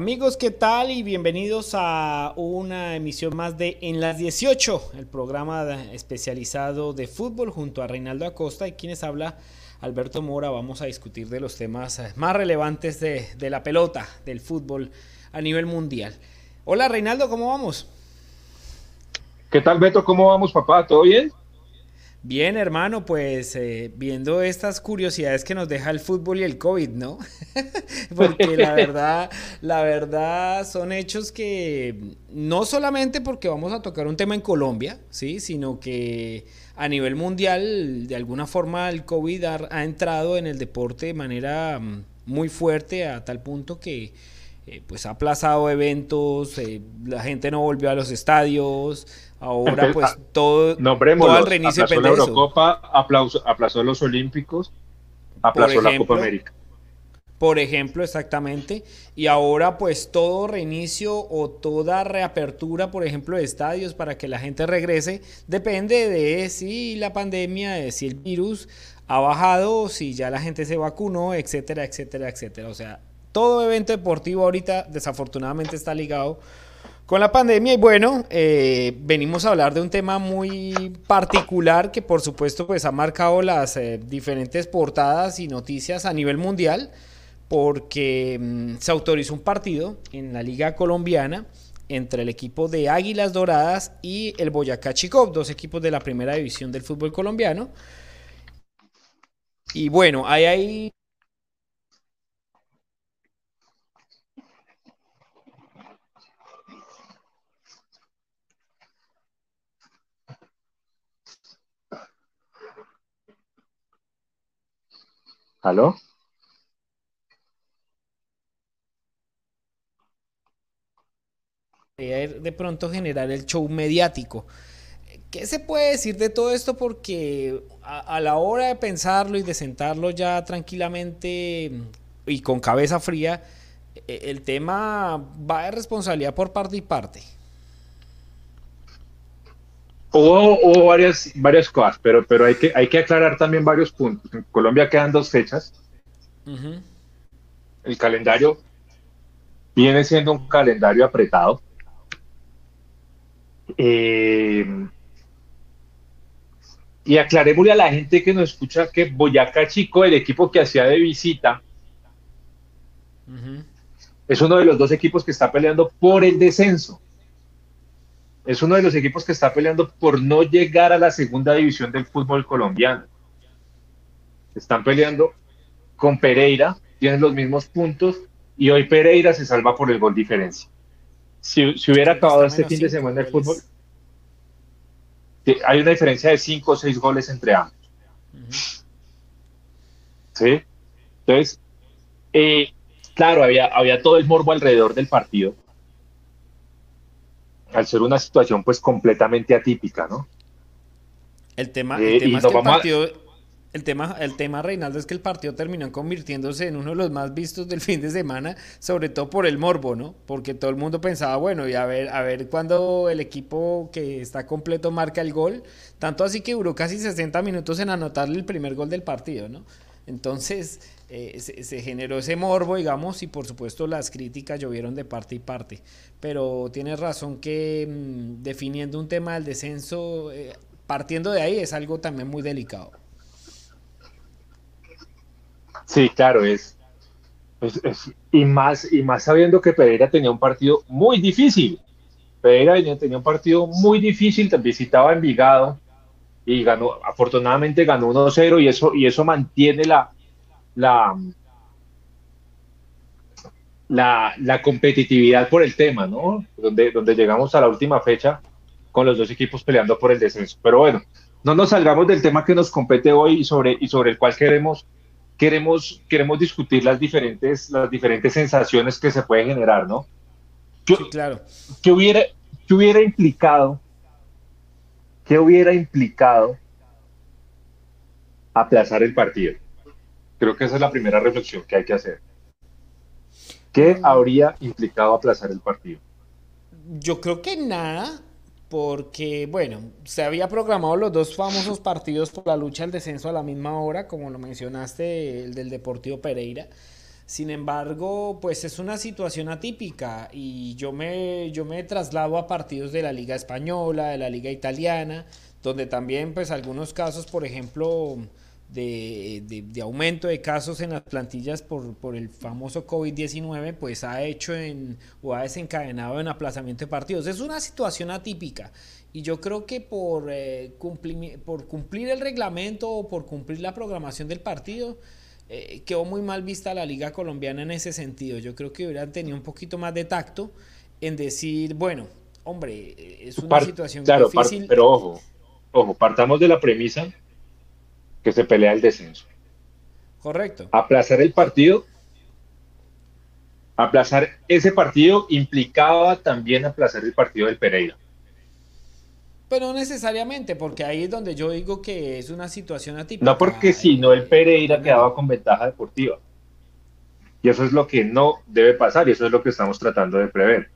Amigos, ¿qué tal? Y bienvenidos a una emisión más de En las 18, el programa especializado de fútbol junto a Reinaldo Acosta y quienes habla Alberto Mora. Vamos a discutir de los temas más relevantes de la pelota, del fútbol a nivel mundial. Hola Reinaldo, ¿cómo vamos? ¿Qué tal Beto? ¿Cómo vamos papá? ¿Todo bien? Bien, hermano, pues eh, viendo estas curiosidades que nos deja el fútbol y el COVID, ¿no? porque la verdad, la verdad son hechos que no solamente porque vamos a tocar un tema en Colombia, ¿sí? Sino que a nivel mundial, de alguna forma, el COVID ha, entrado en el deporte de manera mm, muy fuerte a tal punto que eh, pues ha aplazado eventos, eh, la gente no volvió a los estadios, Ahora pues todo, todo el reinicio aplazó la Eurocopa, aplazó, los Olímpicos, aplazó la Copa América. Por ejemplo, exactamente. Y ahora pues todo reinicio o toda reapertura, por ejemplo, de estadios para que la gente regrese, depende de si la pandemia, de si el virus ha bajado, si ya la gente se vacunó, etcétera, etcétera, etcétera. O sea, todo evento deportivo ahorita desafortunadamente está ligado con la pandemia. Y bueno, eh, venimos a hablar de un tema muy particular que por supuesto pues ha marcado las eh, diferentes portadas y noticias a nivel mundial porque mm, se autorizó un partido en la Liga Colombiana entre el equipo de Águilas Doradas y el Boyacá Chicó, dos equipos de la primera división del fútbol colombiano. Y bueno, ahí hay ¿Aló? de pronto generar el show mediático. ¿Qué se puede decir de todo esto? Porque a, la hora de pensarlo y de sentarlo ya tranquilamente y con cabeza fría, e, el tema va de responsabilidad por parte y parte. Hubo, varias, varias cosas, pero, pero hay, que, hay que aclarar también varios puntos. En Colombia quedan dos fechas. El calendario viene siendo un calendario apretado. Eh, y aclarémosle a la gente que nos escucha que Boyacá Chico, el equipo que hacía de visita, es uno de los dos equipos que está peleando por el descenso es uno de los equipos que está peleando por no llegar a la segunda división del fútbol colombiano. Están peleando con Pereira, tienen los mismos puntos y hoy Pereira se salva por el gol diferencia. Si, hubiera acabado este fin de semana el fútbol, hay una diferencia de 5 o 6 goles entre ambos. ¿Sí? Entonces, eh, claro, había, había todo el morbo alrededor del partido al ser una situación pues completamente atípica, ¿no? El tema, el eh, tema es que el partido, el tema, el tema, Reinaldo, es que el partido terminó convirtiéndose en uno de los más vistos del fin de semana, sobre todo por el morbo, ¿no? Porque todo el mundo pensaba, bueno, y a ver, a ver cuándo el equipo que está completo marca el gol, tanto así que duró casi 60 minutos en anotarle el primer gol del partido, ¿no? Entonces, eh, se, generó ese morbo, digamos, y por supuesto las críticas llovieron de parte y parte. Pero tienes razón que mm, definiendo un tema del descenso, eh, partiendo de ahí, es algo también muy delicado. Sí, claro, es, y más y más sabiendo que Pereira tenía un partido muy difícil. Pereira tenía un partido muy difícil, visitaba Envigado y ganó, afortunadamente ganó 1-0 y eso, y eso mantiene la, la, la, competitividad por el tema, ¿no? Donde, donde llegamos a la última fecha con los dos equipos peleando por el descenso. Pero bueno, no nos salgamos del tema que nos compete hoy y sobre, y sobre el cual queremos, queremos, queremos discutir las diferentes, las diferentes sensaciones que se pueden generar, ¿no? sí, claro. ¿Qué hubiera, qué hubiera implicado? ¿Qué hubiera implicado aplazar el partido? Creo que esa es la primera reflexión que hay que hacer. ¿Qué mm. habría implicado aplazar el partido? Yo creo que nada, porque, bueno, se había programado los dos famosos partidos por la lucha al descenso a la misma hora, como lo mencionaste, el del Deportivo Pereira. Sin embargo, pues es una situación atípica y yo me, yo me traslado a partidos de la Liga Española, de la Liga Italiana, donde también pues algunos casos, por ejemplo, de, de, aumento de casos en las plantillas por, por el famoso COVID-19, pues ha hecho en, o ha desencadenado en aplazamiento de partidos. Es una situación atípica y yo creo que por, eh, por cumplir el reglamento o por cumplir la programación del partido, eh, quedó muy mal vista la liga colombiana en ese sentido. Yo creo que hubieran tenido un poquito más de tacto en decir, bueno, hombre, es una situación difícil. pero ojo, ojo, partamos de la premisa que se pelea el descenso. Correcto. Aplazar el partido, aplazar ese partido implicaba también aplazar el partido del Pereira. Pero no necesariamente, porque ahí es donde yo digo que es una situación atípica. No porque si no el Pereira quedaba con ventaja deportiva. Y eso es lo que no debe pasar y eso es lo que estamos tratando de prever.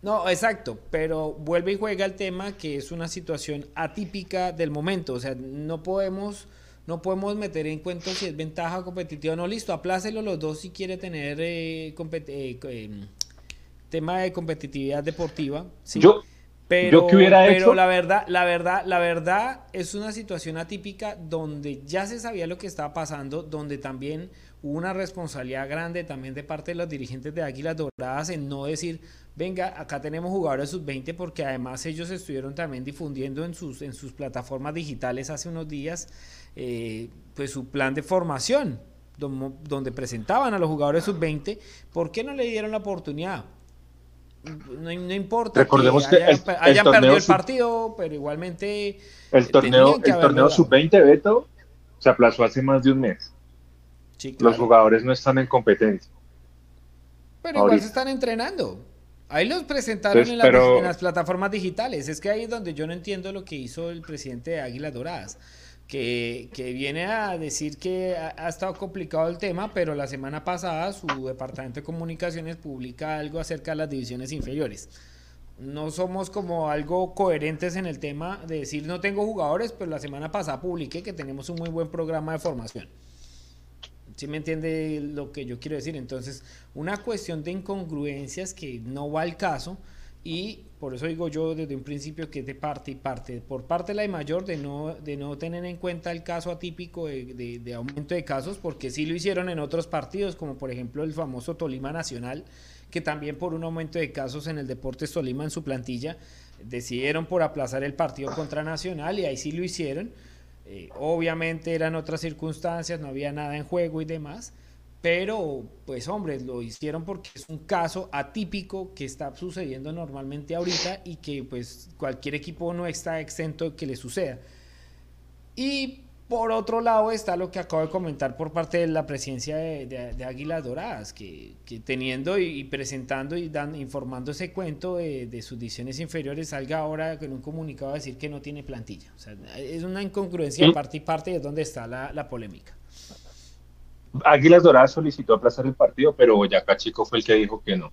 No, exacto, pero vuelve y juega el tema que es una situación atípica del momento, o sea, no podemos no podemos meter en cuenta si es ventaja competitiva o no. Listo, aplácelo los dos si quiere tener eh, eh, em, tema de competitividad deportiva. Yo, pero, que hubiera pero la verdad, la verdad, la verdad es una situación atípica donde ya se sabía lo que estaba pasando, donde también hubo una responsabilidad grande también de parte de los dirigentes de Águilas Doradas en no decir, venga, acá tenemos jugadores sub-20 porque además ellos estuvieron también difundiendo en sus, en sus plataformas digitales hace unos días eh, pues su plan de formación, donde, presentaban a los jugadores sub-20, ¿por qué no le dieron la oportunidad? No, importa Recordemos que, hayan, perdido el partido, pero igualmente... El torneo, el torneo sub-20, Beto, se aplazó hace más de un mes. Los jugadores no están en competencia. Pero igual se están entrenando. Ahí los presentaron en, en, las plataformas digitales. Es que ahí es donde yo no entiendo lo que hizo el presidente de Águilas Doradas que, viene a decir que ha, estado complicado el tema, pero la semana pasada su departamento de comunicaciones publica algo acerca de las divisiones inferiores. No somos como algo coherentes en el tema de decir no tengo jugadores, pero la semana pasada publiqué que tenemos un muy buen programa de formación. ¿Sí me entiende lo que yo quiero decir? Entonces, una cuestión de incongruencias que no va al caso y por eso digo yo desde un principio que es de parte y parte. Por parte de la mayor de no, de no tener en cuenta el caso atípico de, aumento de casos, porque sí lo hicieron en otros partidos, como por ejemplo el famoso Tolima Nacional, que también por un aumento de casos en el Deportes Tolima en su plantilla, decidieron por aplazar el partido contra Nacional y ahí sí lo hicieron. Eh, obviamente eran otras circunstancias, no había nada en juego y demás pero, pues hombre, lo hicieron porque es un caso atípico que está sucediendo normalmente ahorita y que pues cualquier equipo no está exento de que le suceda. Y por otro lado está lo que acabo de comentar por parte de la presidencia de, Águilas Doradas, que, teniendo y, presentando y dando, informando ese cuento de, sus divisiones inferiores, salga ahora con un comunicado a decir que no tiene plantilla. O sea, es una incongruencia de parte y parte de donde está la polémica. Águilas Doradas solicitó aplazar el partido, pero Boyacá Chico fue el que dijo que no.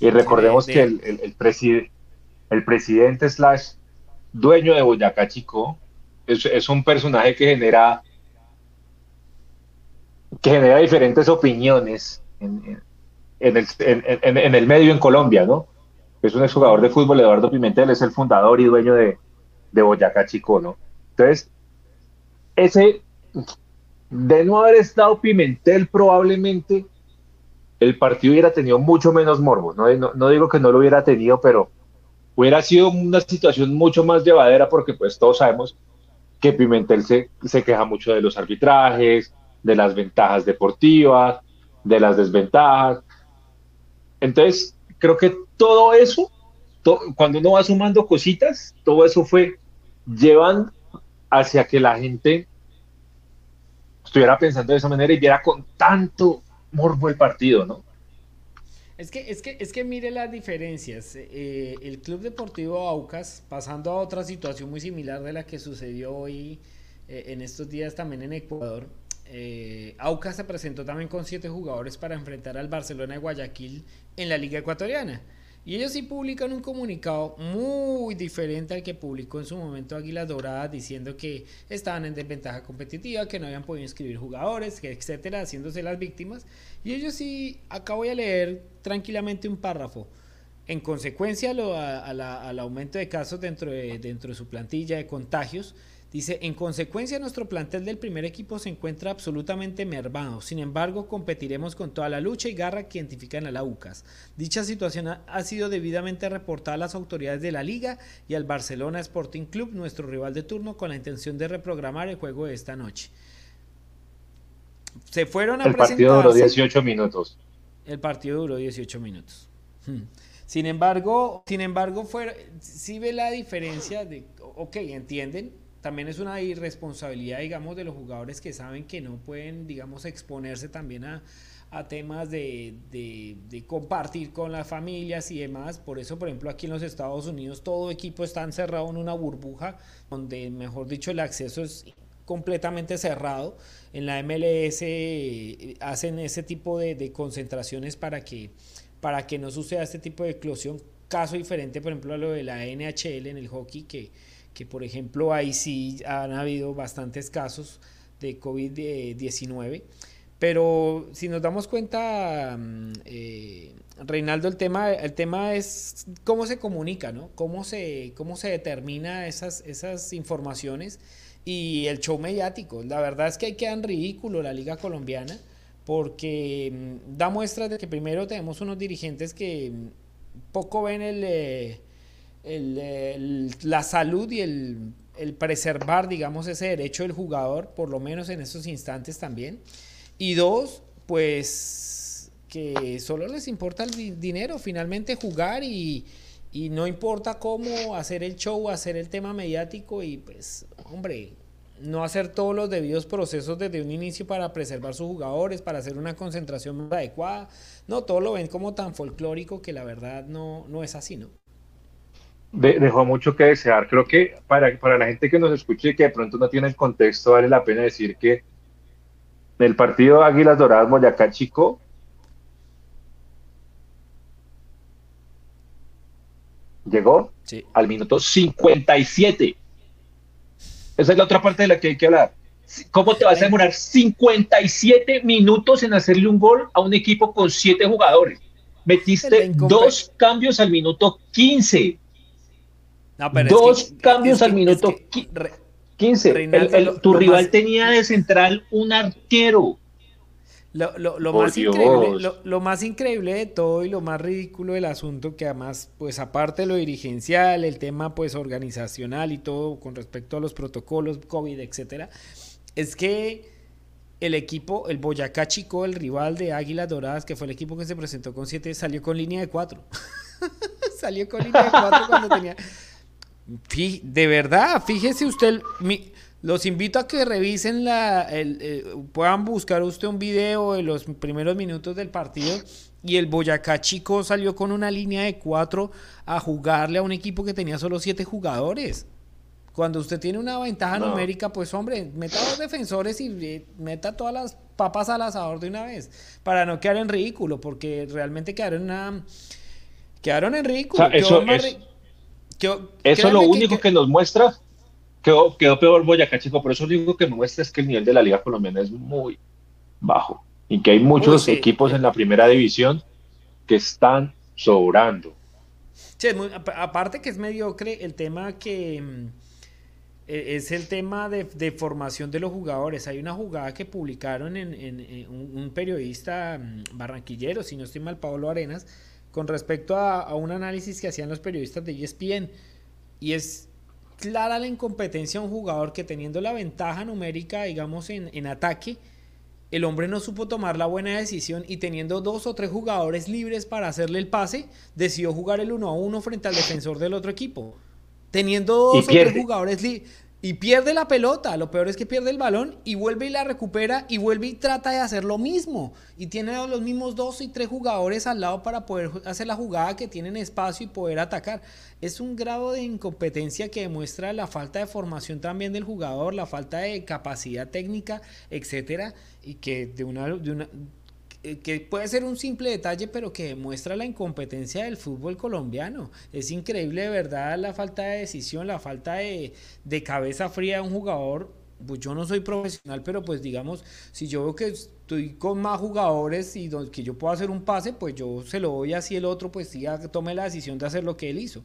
Y recordemos que el, el, el presidente slash dueño de Boyacá Chico es, un personaje que genera que genera diferentes opiniones en, el, en, el, medio en Colombia, ¿no? Es un exjugador de fútbol, Eduardo Pimentel, es el fundador y dueño de, de Boyacá Chico, ¿no? Entonces, ese de no haber estado Pimentel, probablemente el partido hubiera tenido mucho menos morbo. No, digo que no lo hubiera tenido, pero hubiera sido una situación mucho más llevadera porque pues todos sabemos que Pimentel se, se queja mucho de los arbitrajes, de las ventajas deportivas, de las desventajas. Entonces, creo que todo eso, cuando uno va sumando cositas, todo eso fue llevando hacia que la gente estuviera pensando de esa manera y viera con tanto morbo el partido, ¿no? Es que, es que, es que mire las diferencias. Eh, el Club Deportivo Aucas, pasando a otra situación muy similar de la que sucedió hoy eh, en estos días también en Ecuador, eh, Aucas se presentó también con siete jugadores para enfrentar al Barcelona de Guayaquil en la Liga Ecuatoriana. Y ellos sí publican un comunicado muy diferente al que publicó en su momento Águilas Doradas diciendo que estaban en desventaja competitiva, que no habían podido inscribir jugadores, etcétera, haciéndose las víctimas. Y ellos sí, acá voy a leer tranquilamente un párrafo. En consecuencia al aumento de casos dentro de, dentro de su plantilla de contagios, Dice, en consecuencia nuestro plantel del primer equipo se encuentra absolutamente mermado. Sin embargo, competiremos con toda la lucha y garra que identifican a la UCAS. Dicha situación ha, sido debidamente reportada a las autoridades de la liga y al Barcelona Sporting Club, nuestro rival de turno, con la intención de reprogramar el juego de esta noche. Se fueron a El partido duró 18 minutos. El partido duró 18 minutos. Hmm. Sin embargo, sin embargo, fue, sí ve la diferencia de, ok, entienden, también es una irresponsabilidad, digamos, de los jugadores que saben que no pueden, digamos, exponerse también a, temas de, de, compartir con las familias y demás. Por eso, por ejemplo, aquí en los Estados Unidos todo equipo está encerrado en una burbuja donde, mejor dicho, el acceso es completamente cerrado. En la MLS eh, hacen ese tipo de, concentraciones para que, para que no suceda este tipo de eclosión. Caso diferente, por ejemplo, a lo de la NHL en el hockey, que que por ejemplo ahí sí han habido bastantes casos de COVID-19. Pero si nos damos cuenta, mm, eh, Reinaldo, el tema, el tema es cómo se comunica, ¿no? Cómo se, cómo se determina esas, esas informaciones y el show mediático. La verdad es que hay que dar ridículo la Liga Colombiana porque mm, da muestras de que primero tenemos unos dirigentes que mm, poco ven el... Eh, la salud y el, preservar, digamos, ese derecho del jugador, por lo menos en esos instantes también. Y dos, pues que solo les importa el dinero, finalmente jugar y, y no importa cómo hacer el show, hacer el tema mediático y pues, hombre, no hacer todos los debidos procesos desde un inicio para preservar sus jugadores, para hacer una concentración más adecuada. No, todo lo ven como tan folclórico que la verdad no, no es así, ¿no? Dejó mucho que desear. Creo que para, para la gente que nos escuche y que de pronto no tiene el contexto, vale la pena decir que en el partido Águilas Doradas Boyacá Chico, llegó al minuto 57. Esa es la otra parte de la que hay que hablar. ¿Cómo te vas a demorar 57 minutos en hacerle un gol a un equipo con 7 jugadores? Metiste dos cambios al minuto 15 Dos cambios al minuto 15. tu rival tenía de central un arquero. Lo, más increíble, lo, más increíble de todo y lo más ridículo del asunto, que además, pues aparte de lo dirigencial, el tema pues organizacional y todo con respecto a los protocolos, COVID, etcétera, es que el equipo, el Boyacá Chico, el rival de Águilas Doradas, que fue el equipo que se presentó con siete, salió con línea de cuatro. salió con línea de cuatro cuando tenía de verdad, fíjese usted, los invito a que revisen la, eh, puedan buscar usted un video de los primeros minutos del partido y el Boyacá Chico salió con una línea de cuatro a jugarle a un equipo que tenía solo siete jugadores. Cuando usted tiene una ventaja numérica, pues hombre, meta a los defensores y eh, meta todas las papas al asador de una vez, para no quedar en ridículo, porque realmente quedaron una... Quedaron en ridículo. eso es lo único que... nos muestra, quedó, quedó peor Boyacá, chico, pero eso lo único que muestra es que el nivel de la Liga Colombiana es muy bajo y que hay muchos equipos en la primera división que están sobrando. Sí, aparte que es mediocre el tema que mm, e, es el tema de, formación de los jugadores. Hay una jugada que publicaron en, un, periodista mm, barranquillero, si no estoy mal, Pablo Arenas, con respecto a, un análisis que hacían los periodistas de ESPN. Y es clara la incompetencia de un jugador que teniendo la ventaja numérica, digamos, en, en ataque, el hombre no supo tomar la buena decisión y teniendo dos o tres jugadores libres para hacerle el pase, decidió jugar el uno a uno frente al defensor del otro equipo. Teniendo dos o tres jugadores libres y pierde la pelota. Lo peor es que pierde el balón y vuelve y la recupera y vuelve y trata de hacer lo mismo. Y tiene los mismos dos y tres jugadores al lado para poder hacer la jugada que tienen espacio y poder atacar. Es un grado de incompetencia que demuestra la falta de formación también del jugador, la falta de capacidad técnica, etcétera, y que de una, que puede ser un simple detalle, pero que demuestra la incompetencia del fútbol colombiano. Es increíble, de verdad, la falta de decisión, la falta de, de cabeza fría de un jugador. Pues yo no soy profesional, pero pues digamos, si yo veo que estoy con más jugadores y que yo puedo hacer un pase, pues yo se lo doy así el otro, pues sí, tome la decisión de hacer lo que él hizo.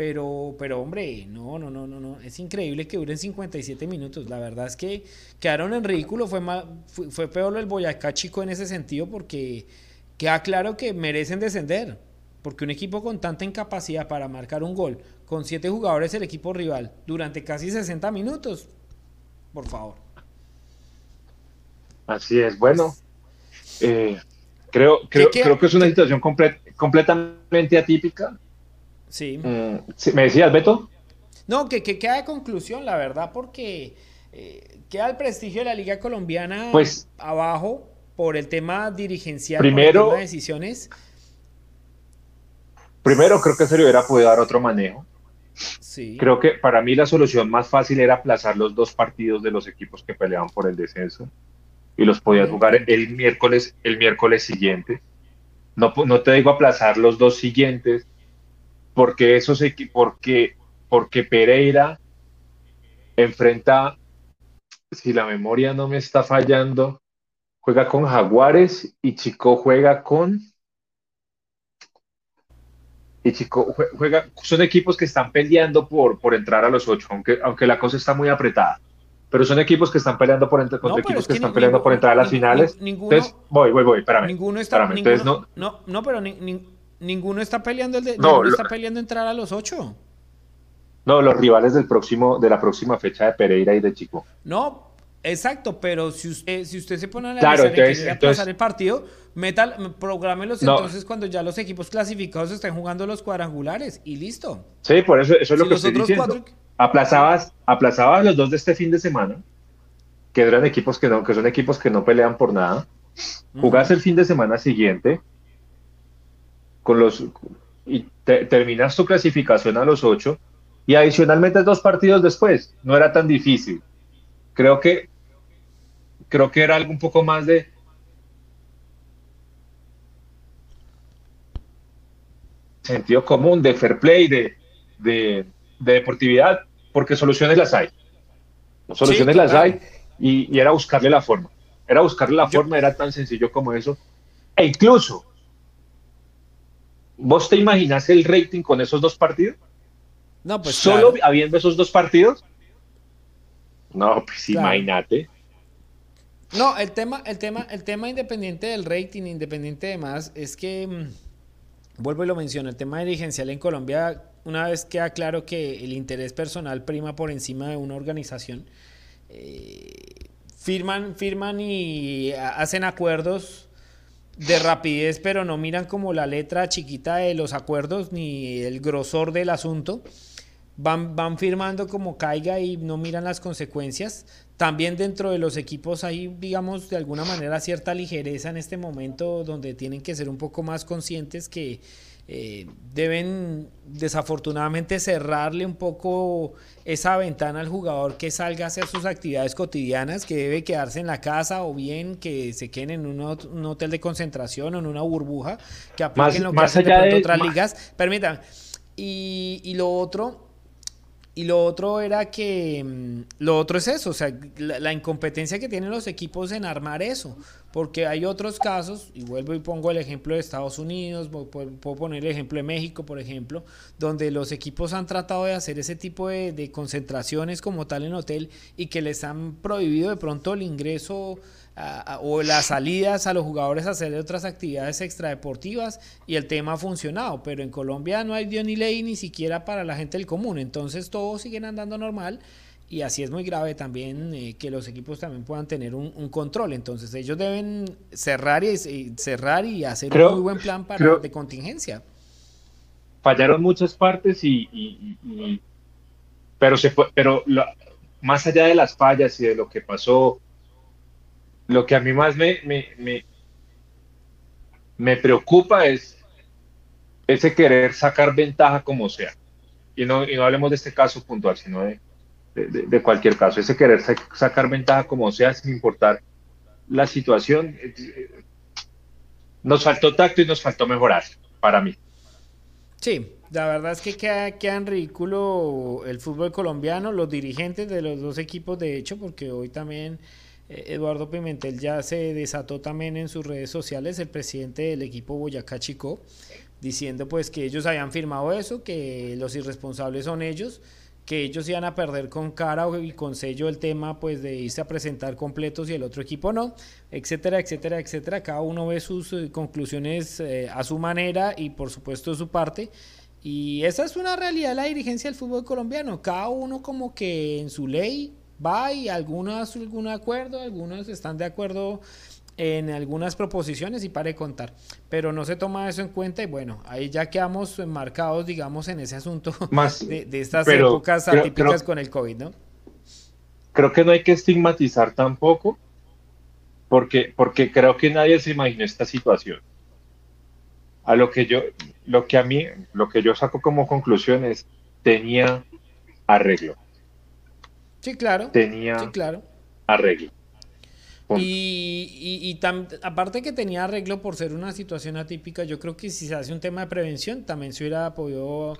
Pero, pero hombre, no, no, no, no, no. Es increíble que duren 57 minutos. La verdad es que quedaron en ridículo. Fue, fue, fue peor el Boyacá chico en ese sentido porque queda claro que merecen descender. Porque un equipo con tanta incapacidad para marcar un gol, con siete jugadores el equipo rival, durante casi 60 minutos, por favor. Así es. Bueno, eh, creo, creo, creo que es una situación completamente atípica sí. ¿Me decías, Beto? No, que, queda de conclusión, la verdad, porque eh, queda el prestigio de la Liga Colombiana pues, abajo por el tema dirigencial, primero, por el tema de decisiones. Primero, creo que se le hubiera podido dar otro manejo. Sí. Creo que para mí la solución más fácil era aplazar los dos partidos de los equipos que peleaban por el descenso y los podías jugar el miércoles, el miércoles siguiente. No, no te digo aplazar los dos siguientes, porque eso se, porque, porque Pereira enfrenta, si la memoria no me está fallando, juega con Jaguares y Chico juega con y Chico juega, son equipos que están peleando por, por entrar a los ocho, aunque, aunque la cosa está muy apretada. Pero son equipos que están peleando por entrar, contra equipos que, están peleando por entrar a las finales. entonces, voy, voy, voy, espérame. Ninguno está, no, no, no, pero ni, Ninguno está peleando el de, no, está peleando entrar a los ocho. No, los rivales del próximo, de la próxima fecha de Pereira y de Chico. No, exacto, pero si usted, si usted se pone a analizar claro, el partido, metal, prográmelos entonces cuando ya los equipos clasificados estén jugando los cuadrangulares y listo. Sí, por eso, eso es lo que estoy diciendo. Aplazabas, aplazabas los dos de este fin de semana, que eran equipos que no, que son equipos que no pelean por nada. Jugás el fin de semana siguiente, con los y terminas tu clasificación a los ocho y adicionalmente dos partidos después. No era tan difícil. Creo que creo que era algo un poco más de sentido común, de fair play, de, de, deportividad, porque soluciones las hay. Soluciones las hay y, era buscarle la forma. Era buscarle la forma, era tan sencillo como eso. E incluso ¿Vos te imaginas el rating con esos dos partidos? No, pues solo habiendo esos dos partidos. No, pues imagínate. No, el tema, el tema, el tema independiente del rating, independiente de más, es que mm, vuelvo y lo menciono, el tema dirigencial en Colombia, una vez queda claro que el interés personal prima por encima de una organización, eh, firman, firman y hacen acuerdos de rapidez, pero no miran como la letra chiquita de los acuerdos ni el grosor del asunto. Van, van firmando como caiga y no miran las consecuencias. También dentro de los equipos hay, digamos, de alguna manera cierta ligereza en este momento donde tienen que ser un poco más conscientes que eh, deben desafortunadamente cerrarle un poco esa ventana al jugador que salga a hacer sus actividades cotidianas, que debe quedarse en la casa o bien que se queden en un, hotel de concentración o en una burbuja, que apliquen lo que hacen de, otras ligas. Permítanme. Y, y lo otro, y lo otro era que, mm, lo otro es eso, o sea, la, incompetencia que tienen los equipos en armar eso, porque hay otros casos, y vuelvo y pongo el ejemplo de Estados Unidos, puedo poner el ejemplo de México, por ejemplo, donde los equipos han tratado de hacer ese tipo de, de concentraciones como tal en hotel y que les han prohibido de pronto el ingreso o las salidas a los jugadores a hacer otras actividades extradeportivas y el tema ha funcionado, pero en Colombia no hay Dios ni ley ni siquiera para la gente del común, entonces todos siguen andando normal y así es muy grave también eh, que los equipos también puedan tener un, control, entonces ellos deben cerrar y, cerrar y hacer un muy buen plan para de contingencia. Fallaron muchas partes y, pero se fue, pero más allá de las fallas y de lo que pasó lo que a mí más me, me, preocupa es ese querer sacar ventaja como sea. Y no, y no hablemos de este caso puntual, sino de, cualquier caso. Ese querer sacar ventaja como sea sin importar la situación. nos faltó tacto y nos faltó mejorar, para mí. Sí, la verdad es que queda, queda, en ridículo el fútbol colombiano, los dirigentes de los dos equipos, de hecho, porque hoy también eh, Eduardo Pimentel ya se desató también en sus redes sociales, el presidente del equipo Boyacá Chico, diciendo pues que ellos habían firmado eso, que los irresponsables son ellos, que ellos iban a perder con cara y con sello el tema pues de irse a presentar completos y el otro equipo no, etcétera, etcétera, etcétera. Cada uno ve sus eh, conclusiones eh, a su manera y por supuesto su parte. Y esa es una realidad de la dirigencia del fútbol colombiano. Cada uno como que en su ley va y algunos algún acuerdo, algunos están de acuerdo en algunas proposiciones y pare de contar. Pero no se toma eso en cuenta y bueno, ahí ya quedamos enmarcados, digamos, en ese asunto de, estas épocas atípicas con el COVID, ¿no? Creo que no hay que estigmatizar tampoco, porque, porque creo que nadie se imaginó esta situación. A lo que yo, lo que a mí, lo que yo saco como conclusión es, tenía arreglo. Sí, claro. Tenía sí, claro. arreglo. Y, y, aparte que tenía arreglo por ser una situación atípica, yo creo que si se hace un tema de prevención, también se hubiera podido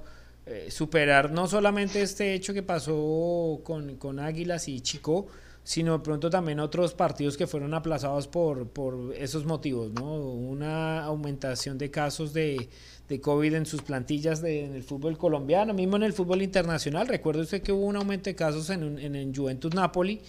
eh, superar no solamente este hecho que pasó con, con, Águilas y Chico, sino de pronto también otros partidos que fueron aplazados por, por esos motivos, ¿no? Una aumentación de casos de, de COVID en sus plantillas de, en el fútbol colombiano, mismo en el fútbol internacional. Recuerdo usted que hubo un aumento de casos en, en, en Juventus Napoli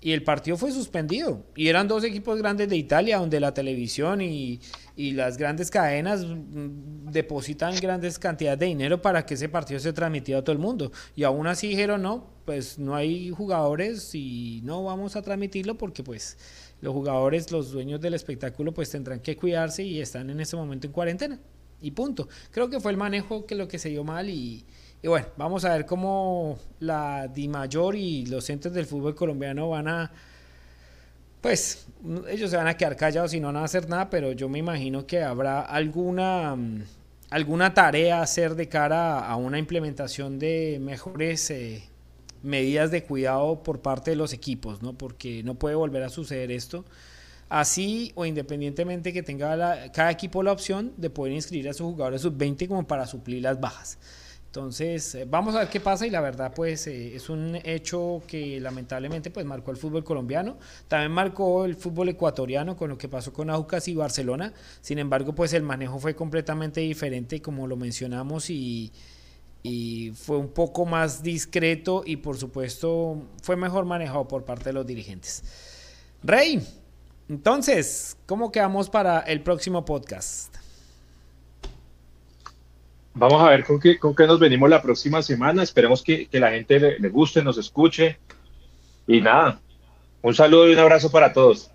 y el partido fue suspendido. Y eran dos equipos grandes de Italia, donde la televisión y, las grandes cadenas mm, depositan grandes cantidades de dinero para que ese partido se transmitiera a todo el mundo. Y aún así dijeron, no, pues no hay jugadores y no vamos a transmitirlo porque pues los jugadores, los dueños del espectáculo, pues tendrán que cuidarse y están en ese momento en cuarentena. Y punto. Creo que fue el manejo que lo que se dio mal y y bueno, vamos a ver cómo la Di Mayor y los centros del fútbol colombiano van a, pues, ellos se van a quedar callados y no van a hacer nada, pero yo me imagino que habrá alguna, mm, alguna tarea a hacer de cara a una implementación de mejores eh, medidas de cuidado por parte de los equipos, ¿no? Porque no puede volver a suceder esto. Así o independientemente que tenga cada equipo la opción de poder inscribir a sus jugadores sub-20 como para suplir las bajas. Entonces, eh, vamos a ver qué pasa y la verdad pues eh, es un hecho que lamentablemente pues marcó el fútbol colombiano, también marcó el fútbol ecuatoriano con lo que pasó con Aucas y Barcelona, sin embargo pues el manejo fue completamente diferente como lo mencionamos y, y fue un poco más discreto y por supuesto fue mejor manejado por parte de los dirigentes. Rey, entonces, ¿cómo quedamos para el próximo podcast? Vamos a ver con qué, con qué nos venimos la próxima semana. Esperemos que, la gente le, guste, nos escuche. Y nada, un saludo y un abrazo para todos.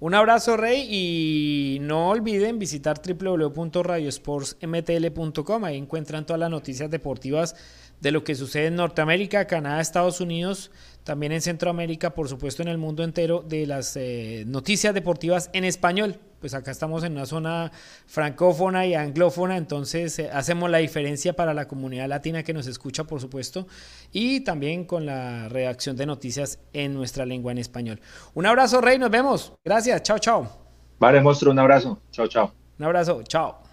Un abrazo, Rey, y no olviden visitar www.radiosportsmtl.com. Ahí encuentran todas las noticias deportivas de lo que sucede en Norteamérica, Canadá, Estados Unidos, también en Centroamérica, por supuesto en el mundo entero, de las eh, noticias deportivas en español. Pues acá estamos en una zona francófona y anglófona, entonces eh, hacemos la diferencia para la comunidad latina que nos escucha, por supuesto, y también con la redacción de noticias en nuestra lengua en español. Un abrazo, Rey, nos vemos. Gracias, chao, chao. Vale, monstruo, un abrazo. Chao, chao. Un abrazo, chao.